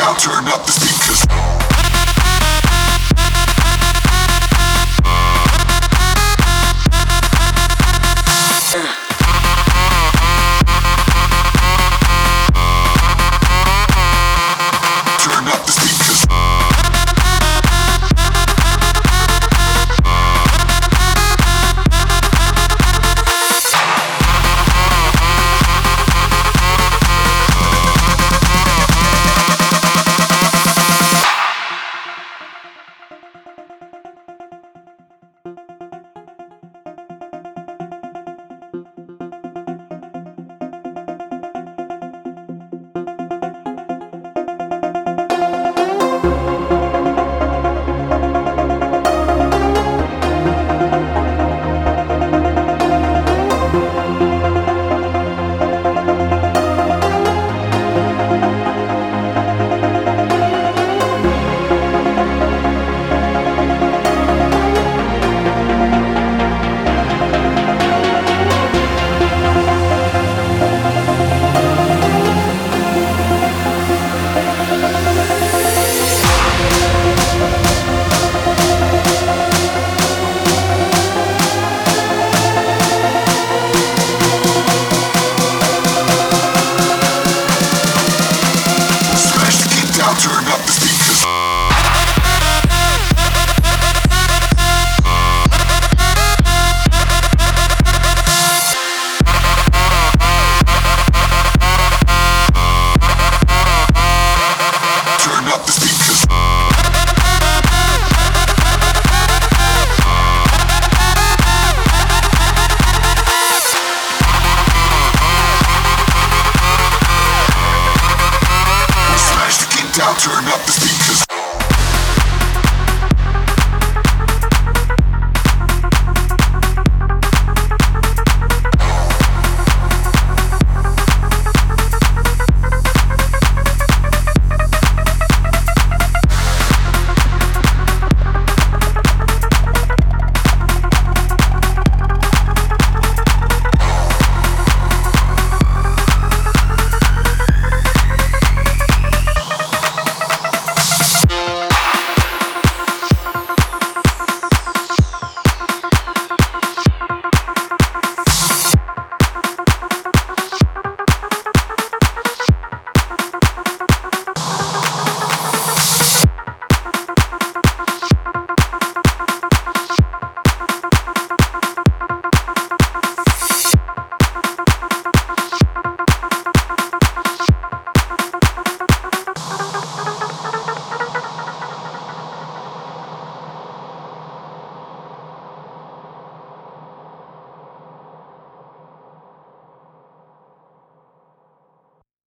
down, turn up the speakers. Down, turn up the speakers.